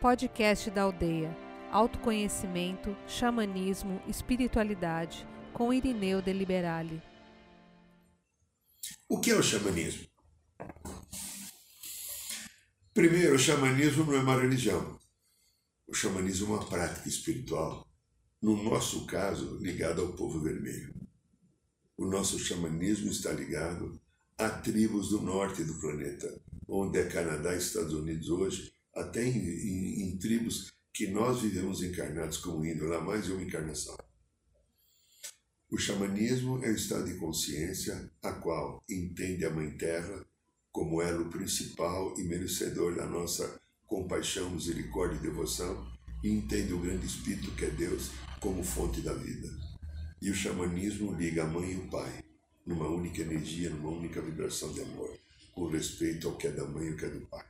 Podcast da Aldeia. Autoconhecimento, xamanismo, espiritualidade, com Irineu de Liberale. O que é o xamanismo? Primeiro, o xamanismo não é uma religião. O xamanismo é uma prática espiritual, no nosso caso, ligada ao povo vermelho. O nosso xamanismo está ligado a tribos do norte do planeta, onde é Canadá e Estados Unidos hoje, até em, em, em tribos que nós vivemos encarnados como índio, lá mais de uma encarnação. O xamanismo é o estado de consciência a qual entende a Mãe Terra como elo principal e merecedor da nossa compaixão, misericórdia e devoção, e entende o grande Espírito que é Deus como fonte da vida. E o xamanismo liga a mãe e o pai, numa única energia, numa única vibração de amor, com respeito ao que é da mãe e o que é do pai.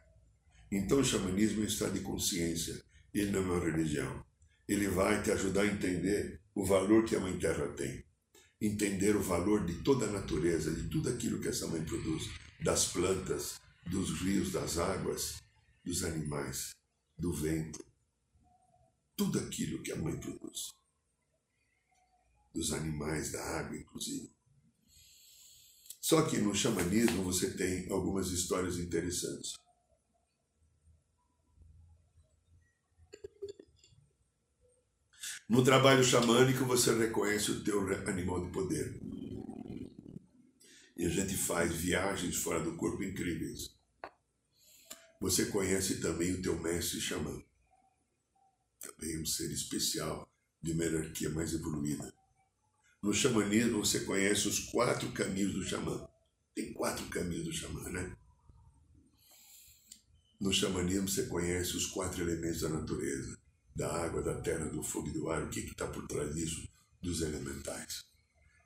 Então o xamanismo é um estado de consciência, ele não é uma religião. Ele vai te ajudar a entender o valor que a Mãe Terra tem. Entender o valor de toda a natureza, de tudo aquilo que essa mãe produz, das plantas, dos rios, das águas, dos animais, do vento. Tudo aquilo que a mãe produz. Dos animais, da água, inclusive. Só que no xamanismo você tem algumas histórias interessantes. No trabalho xamânico você reconhece o teu animal de poder. E a gente faz viagens fora do corpo incríveis. Você conhece também o teu mestre xamã. Também um ser especial de uma hierarquia mais evoluída. No xamanismo você conhece os quatro caminhos do xamã. Tem quatro caminhos do xamã, né? No xamanismo você conhece os quatro elementos da natureza da água, da terra, do fogo e do ar, o que está por trás disso, dos elementais.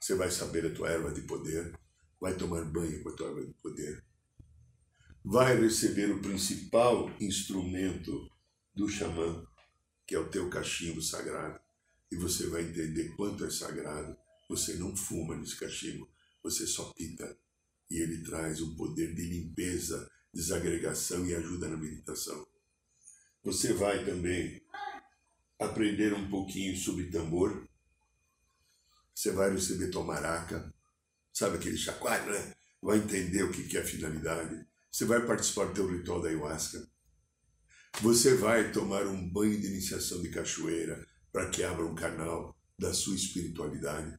Você vai saber a tua erva de poder, vai tomar banho com a tua erva de poder, vai receber o principal instrumento do xamã, que é o teu cachimbo sagrado, e você vai entender quanto é sagrado. Você não fuma nesse cachimbo, você só pita. E ele traz um poder de limpeza, desagregação e ajuda na meditação. Você vai também aprender um pouquinho sobre tambor. Você vai receber tua maraca, sabe aquele chacoalho, né? Vai entender o que é a finalidade. Você vai participar do teu ritual da ayahuasca. Você vai tomar um banho de iniciação de cachoeira para que abra um canal da sua espiritualidade.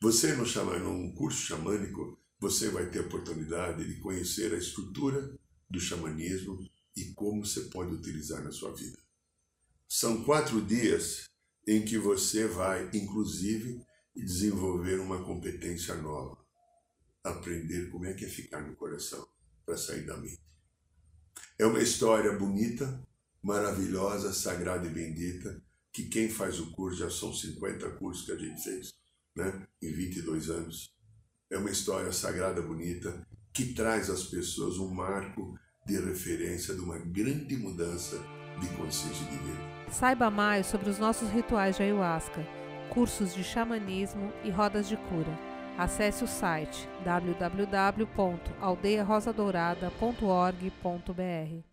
Você no xamã, num curso xamânico, você vai ter a oportunidade de conhecer a estrutura do xamanismo e como você pode utilizar na sua vida. São quatro dias em que você vai, inclusive, desenvolver uma competência nova. Aprender como é que é ficar no coração para sair da mente. É uma história bonita, maravilhosa, sagrada e bendita, que quem faz o curso, já são 50 cursos que a gente fez, né? em 22 anos. É uma história sagrada, bonita, que traz às pessoas um marco de referência de uma grande mudança de consciência de vida. Saiba mais sobre os nossos rituais de ayahuasca, cursos de xamanismo e rodas de cura. Acesse o site www.aldeiarosadourada.org.br.